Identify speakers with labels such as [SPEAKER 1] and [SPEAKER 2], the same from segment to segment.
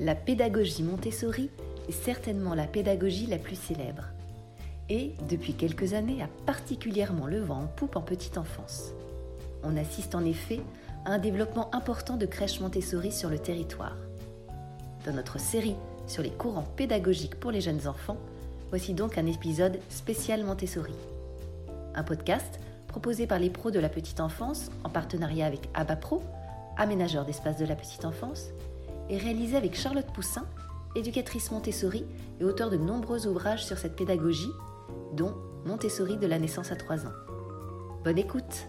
[SPEAKER 1] La pédagogie Montessori est certainement la pédagogie la plus célèbre et, depuis quelques années, a particulièrement le vent en poupe en petite enfance. On assiste en effet à un développement important de crèches Montessori sur le territoire. Dans notre série sur les courants pédagogiques pour les jeunes enfants, voici donc un épisode spécial Montessori. Un podcast proposé par les pros de la petite enfance en partenariat avec ABAPRO, aménageur d'espace de la petite enfance, et réalisé avec Charlotte Poussin, éducatrice Montessori et auteur de nombreux ouvrages sur cette pédagogie, dont Montessori de la naissance à 3 ans. Bonne écoute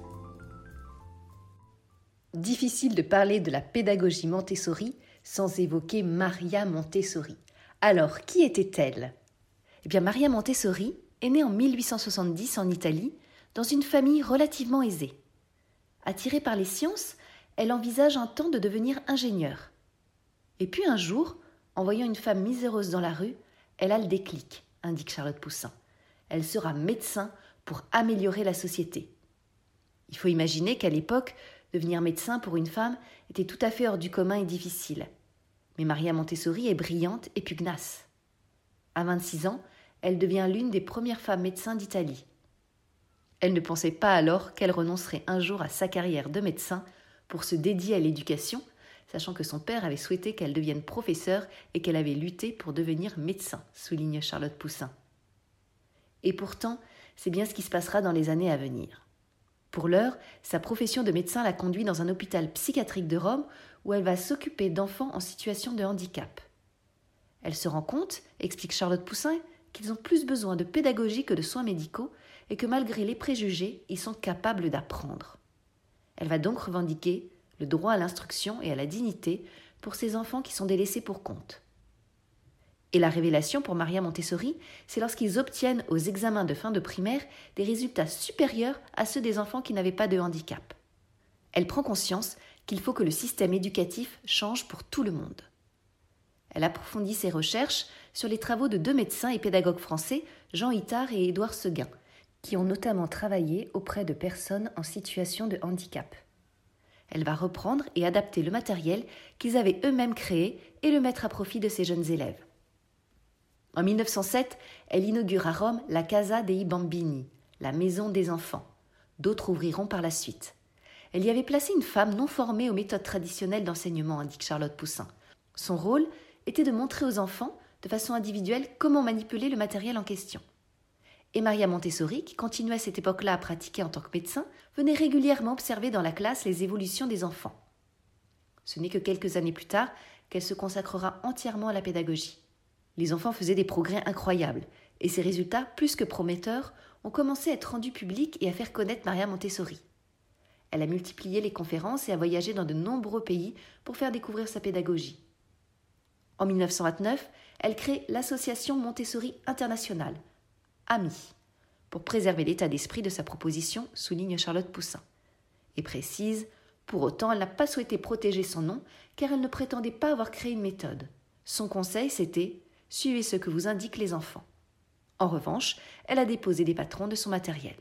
[SPEAKER 1] Difficile de parler de la pédagogie Montessori sans évoquer Maria Montessori. Alors, qui était-elle? Eh bien, Maria Montessori est née en 1870 en Italie, dans une famille relativement aisée. Attirée par les sciences, elle envisage un temps de devenir ingénieure. Et puis un jour, en voyant une femme miséreuse dans la rue, elle a le déclic, indique Charlotte Poussin. Elle sera médecin pour améliorer la société. Il faut imaginer qu'à l'époque, devenir médecin pour une femme était tout à fait hors du commun et difficile. Mais Maria Montessori est brillante et pugnace. À 26 ans, elle devient l'une des premières femmes médecins d'Italie. Elle ne pensait pas alors qu'elle renoncerait un jour à sa carrière de médecin pour se dédier à l'éducation, sachant que son père avait souhaité qu'elle devienne professeure et qu'elle avait lutté pour devenir médecin, souligne Charlotte Poussin. Et pourtant, c'est bien ce qui se passera dans les années à venir. Pour l'heure, sa profession de médecin la conduit dans un hôpital psychiatrique de Rome où elle va s'occuper d'enfants en situation de handicap. Elle se rend compte, explique Charlotte Poussin, qu'ils ont plus besoin de pédagogie que de soins médicaux et que malgré les préjugés, ils sont capables d'apprendre. Elle va donc revendiquer le droit à l'instruction et à la dignité pour ces enfants qui sont délaissés pour compte. Et la révélation pour Maria Montessori, c'est lorsqu'ils obtiennent aux examens de fin de primaire des résultats supérieurs à ceux des enfants qui n'avaient pas de handicap. Elle prend conscience qu'il faut que le système éducatif change pour tout le monde. Elle approfondit ses recherches sur les travaux de deux médecins et pédagogues français, Jean Itard et Édouard Seguin, qui ont notamment travaillé auprès de personnes en situation de handicap. Elle va reprendre et adapter le matériel qu'ils avaient eux-mêmes créé et le mettre à profit de ses jeunes élèves. En 1907, elle inaugure à Rome la Casa dei Bambini, la maison des enfants. D'autres ouvriront par la suite. Elle y avait placé une femme non formée aux méthodes traditionnelles d'enseignement, indique Charlotte Poussin. Son rôle était de montrer aux enfants, de façon individuelle, comment manipuler le matériel en question. Et Maria Montessori, qui continuait à cette époque-là à pratiquer en tant que médecin, venait régulièrement observer dans la classe les évolutions des enfants. Ce n'est que quelques années plus tard qu'elle se consacrera entièrement à la pédagogie. Les enfants faisaient des progrès incroyables, et ces résultats, plus que prometteurs, ont commencé à être rendus publics et à faire connaître Maria Montessori. Elle a multiplié les conférences et a voyagé dans de nombreux pays pour faire découvrir sa pédagogie. En 1929, elle crée l'Association Montessori Internationale, AMI, pour préserver l'état d'esprit de sa proposition, souligne Charlotte Poussin. Et précise, pour autant, elle n'a pas souhaité protéger son nom car elle ne prétendait pas avoir créé une méthode. Son conseil, c'était Suivez ce que vous indiquent les enfants. En revanche, elle a déposé des patrons de son matériel.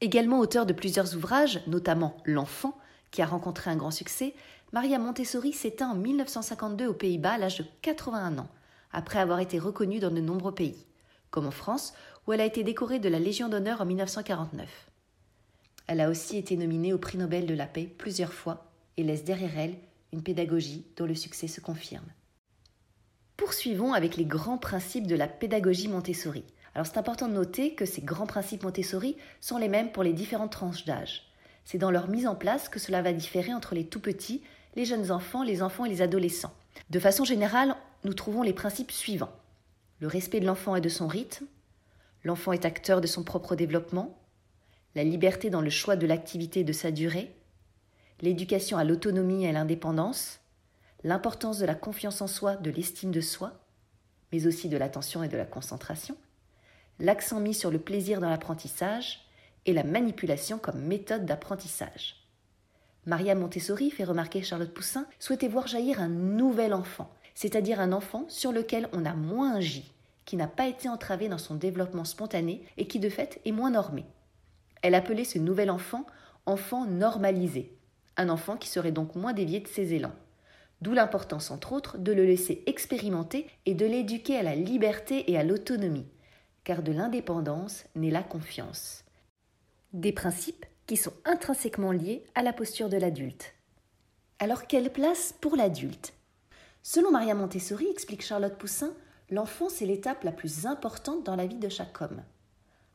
[SPEAKER 1] Également auteur de plusieurs ouvrages, notamment L'enfant, qui a rencontré un grand succès, Maria Montessori s'éteint en 1952 aux Pays-Bas à l'âge de 81 ans, après avoir été reconnue dans de nombreux pays, comme en France, où elle a été décorée de la Légion d'honneur en 1949. Elle a aussi été nominée au prix Nobel de la paix plusieurs fois et laisse derrière elle une pédagogie dont le succès se confirme. Poursuivons avec les grands principes de la pédagogie Montessori. Alors c'est important de noter que ces grands principes Montessori sont les mêmes pour les différentes tranches d'âge. C'est dans leur mise en place que cela va différer entre les tout petits, les jeunes enfants, les enfants et les adolescents. De façon générale, nous trouvons les principes suivants. Le respect de l'enfant et de son rythme, l'enfant est acteur de son propre développement, la liberté dans le choix de l'activité et de sa durée, l'éducation à l'autonomie et à l'indépendance, l'importance de la confiance en soi, de l'estime de soi, mais aussi de l'attention et de la concentration, l'accent mis sur le plaisir dans l'apprentissage et la manipulation comme méthode d'apprentissage. Maria Montessori, fait remarquer Charlotte Poussin, souhaitait voir jaillir un nouvel enfant, c'est-à-dire un enfant sur lequel on a moins agi, qui n'a pas été entravé dans son développement spontané et qui de fait est moins normé. Elle appelait ce nouvel enfant enfant normalisé, un enfant qui serait donc moins dévié de ses élans D'où l'importance, entre autres, de le laisser expérimenter et de l'éduquer à la liberté et à l'autonomie, car de l'indépendance naît la confiance. Des principes qui sont intrinsèquement liés à la posture de l'adulte. Alors quelle place pour l'adulte? Selon Maria Montessori, explique Charlotte Poussin, l'enfance est l'étape la plus importante dans la vie de chaque homme.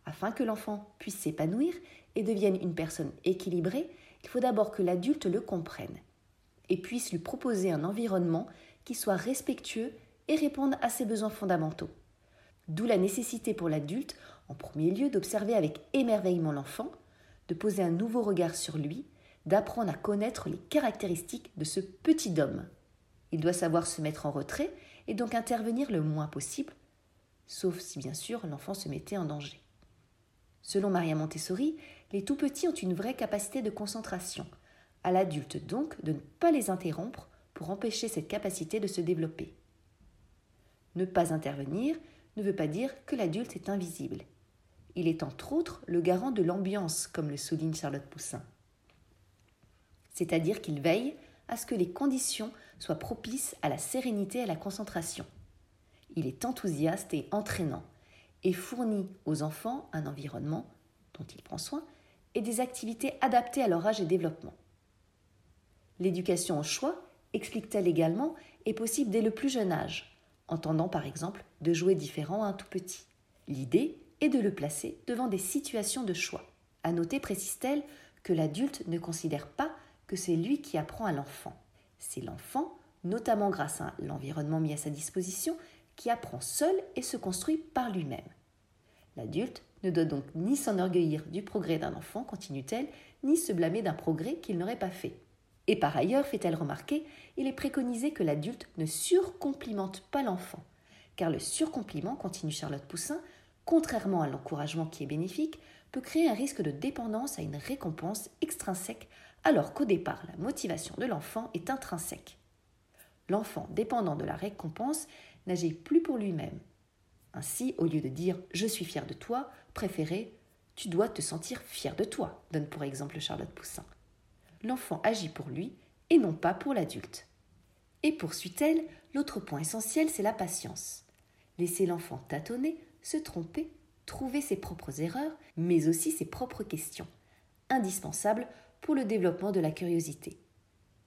[SPEAKER 1] Afin que l'enfant puisse s'épanouir et devienne une personne équilibrée, il faut d'abord que l'adulte le comprenne et puisse lui proposer un environnement qui soit respectueux et réponde à ses besoins fondamentaux. D'où la nécessité pour l'adulte, en premier lieu, d'observer avec émerveillement l'enfant, de poser un nouveau regard sur lui, d'apprendre à connaître les caractéristiques de ce petit homme. Il doit savoir se mettre en retrait et donc intervenir le moins possible, sauf si bien sûr l'enfant se mettait en danger. Selon Maria Montessori, les tout petits ont une vraie capacité de concentration. À l'adulte donc de ne pas les interrompre pour empêcher cette capacité de se développer. Ne pas intervenir ne veut pas dire que l'adulte est invisible. Il est entre autres le garant de l'ambiance, comme le souligne Charlotte Poussin. C'est-à-dire qu'il veille à ce que les conditions soient propices à la sérénité et à la concentration. Il est enthousiaste et entraînant et fournit aux enfants un environnement dont il prend soin et des activités adaptées à leur âge et développement. L'éducation au choix, explique-t-elle également, est possible dès le plus jeune âge, entendant par exemple de jouer différent à un tout petit. L'idée est de le placer devant des situations de choix. À noter, précise-t-elle, que l'adulte ne considère pas que c'est lui qui apprend à l'enfant. C'est l'enfant, notamment grâce à l'environnement mis à sa disposition, qui apprend seul et se construit par lui-même. L'adulte ne doit donc ni s'enorgueillir du progrès d'un enfant, continue-t-elle, ni se blâmer d'un progrès qu'il n'aurait pas fait. Et par ailleurs, fait-elle remarquer, il est préconisé que l'adulte ne surcomplimente pas l'enfant, car le surcompliment, continue Charlotte Poussin, contrairement à l'encouragement qui est bénéfique, peut créer un risque de dépendance à une récompense extrinsèque, alors qu'au départ, la motivation de l'enfant est intrinsèque. L'enfant, dépendant de la récompense, n'agit plus pour lui-même. Ainsi, au lieu de dire je suis fier de toi, préférez tu dois te sentir fier de toi, donne pour exemple Charlotte Poussin. L'enfant agit pour lui et non pas pour l'adulte. Et poursuit-elle, l'autre point essentiel, c'est la patience. Laisser l'enfant tâtonner, se tromper, trouver ses propres erreurs, mais aussi ses propres questions, indispensables pour le développement de la curiosité.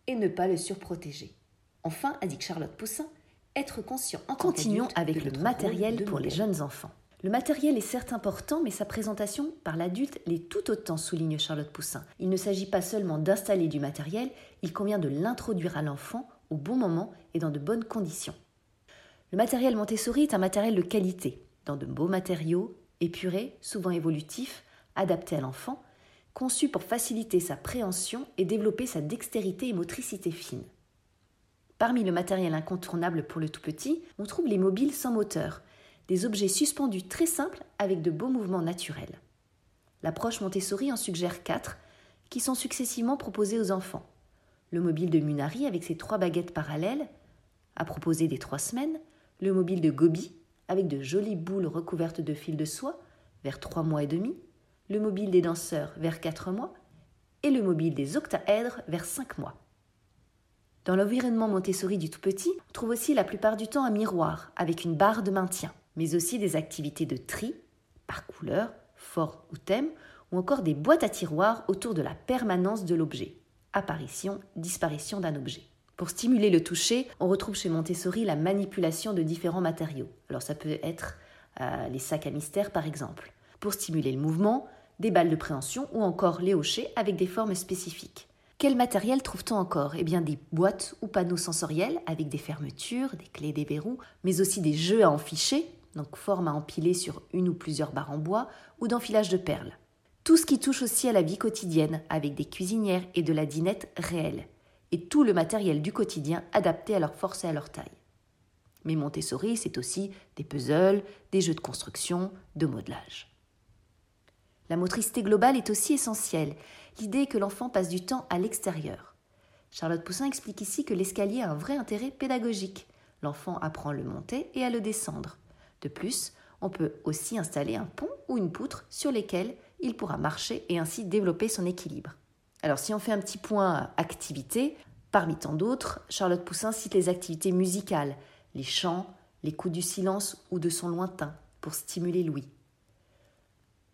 [SPEAKER 1] Et ne pas le surprotéger. Enfin, indique Charlotte Poussin, être conscient en Continuons avec le matériel pour les jeunes enfants. Le matériel est certes important, mais sa présentation par l'adulte l'est tout autant, souligne Charlotte Poussin. Il ne s'agit pas seulement d'installer du matériel, il convient de l'introduire à l'enfant au bon moment et dans de bonnes conditions. Le matériel Montessori est un matériel de qualité, dans de beaux matériaux, épurés, souvent évolutifs, adaptés à l'enfant, conçus pour faciliter sa préhension et développer sa dextérité et motricité fine. Parmi le matériel incontournable pour le tout petit, on trouve les mobiles sans moteur, des objets suspendus très simples avec de beaux mouvements naturels. L'approche Montessori en suggère quatre, qui sont successivement proposés aux enfants. Le mobile de Munari avec ses trois baguettes parallèles, à proposer des trois semaines, le mobile de Gobi avec de jolies boules recouvertes de fil de soie, vers trois mois et demi, le mobile des danseurs vers quatre mois, et le mobile des octaèdres vers cinq mois. Dans l'environnement Montessori du tout petit, on trouve aussi la plupart du temps un miroir avec une barre de maintien, mais aussi des activités de tri, par couleur, forme ou thème, ou encore des boîtes à tiroirs autour de la permanence de l'objet, apparition, disparition d'un objet. Pour stimuler le toucher, on retrouve chez Montessori la manipulation de différents matériaux. Alors ça peut être euh, les sacs à mystère par exemple. Pour stimuler le mouvement, des balles de préhension ou encore les hochets avec des formes spécifiques. Quel matériel trouve-t-on encore? Eh bien des boîtes ou panneaux sensoriels avec des fermetures, des clés, des verrous, mais aussi des jeux à enficher, donc formes à empiler sur une ou plusieurs barres en bois, ou d'enfilage de perles. Tout ce qui touche aussi à la vie quotidienne, avec des cuisinières et de la dinette réelle, et tout le matériel du quotidien adapté à leur force et à leur taille. Mais Montessori, c'est aussi des puzzles, des jeux de construction, de modelage. La motricité globale est aussi essentielle. L'idée est que l'enfant passe du temps à l'extérieur. Charlotte Poussin explique ici que l'escalier a un vrai intérêt pédagogique. L'enfant apprend à le monter et à le descendre. De plus, on peut aussi installer un pont ou une poutre sur lesquels il pourra marcher et ainsi développer son équilibre. Alors si on fait un petit point activité, Parmi tant d'autres, Charlotte Poussin cite les activités musicales, les chants, les coups du silence ou de son lointain, pour stimuler l'ouïe.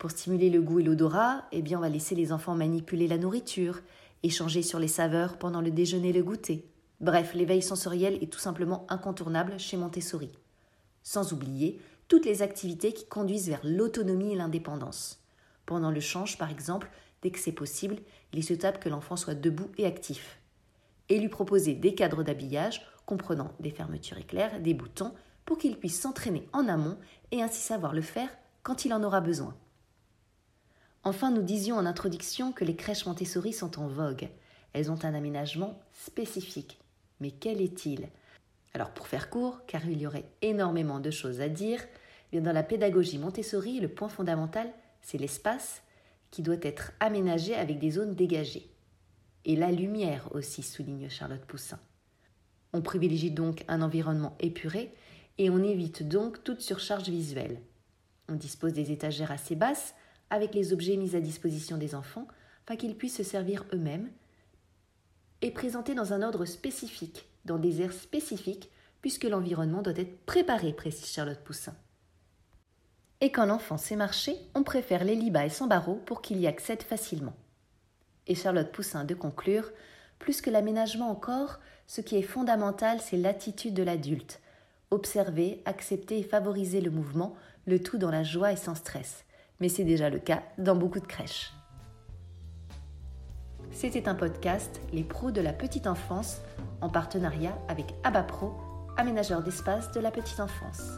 [SPEAKER 1] Pour stimuler le goût et l'odorat, eh bien on va laisser les enfants manipuler la nourriture, échanger sur les saveurs pendant le déjeuner et le goûter. Bref, l'éveil sensoriel est tout simplement incontournable chez Montessori. Sans oublier toutes les activités qui conduisent vers l'autonomie et l'indépendance. Pendant le change, par exemple, dès que c'est possible, il est souhaitable que l'enfant soit debout et actif. Et lui proposer des cadres d'habillage comprenant des fermetures éclairs, des boutons, pour qu'il puisse s'entraîner en amont et ainsi savoir le faire quand il en aura besoin. Enfin, nous disions en introduction que les crèches Montessori sont en vogue. Elles ont un aménagement spécifique. Mais quel est-il? Alors pour faire court, car il y aurait énormément de choses à dire, eh dans la pédagogie Montessori, le point fondamental, c'est l'espace qui doit être aménagé avec des zones dégagées. Et la lumière aussi, souligne Charlotte Poussin. On privilégie donc un environnement épuré et on évite donc toute surcharge visuelle. On dispose des étagères assez basses avec les objets mis à disposition des enfants afin qu'ils puissent se servir eux-mêmes et présentés dans un ordre spécifique, dans des aires spécifiques, puisque l'environnement doit être préparé, précise Charlotte Poussin. Et quand l'enfant sait marcher, on préfère les lits bas et sans barreaux pour qu'il y accède facilement. Et Charlotte Poussin de conclure plus que l'aménagement encore, ce qui est fondamental, c'est l'attitude de l'adulte. Observer, accepter et favoriser le mouvement, le tout dans la joie et sans stress. Mais c'est déjà le cas dans beaucoup de crèches. C'était un podcast Les pros de la petite enfance en partenariat avec ABAPRO, aménageur d'espace de la petite enfance.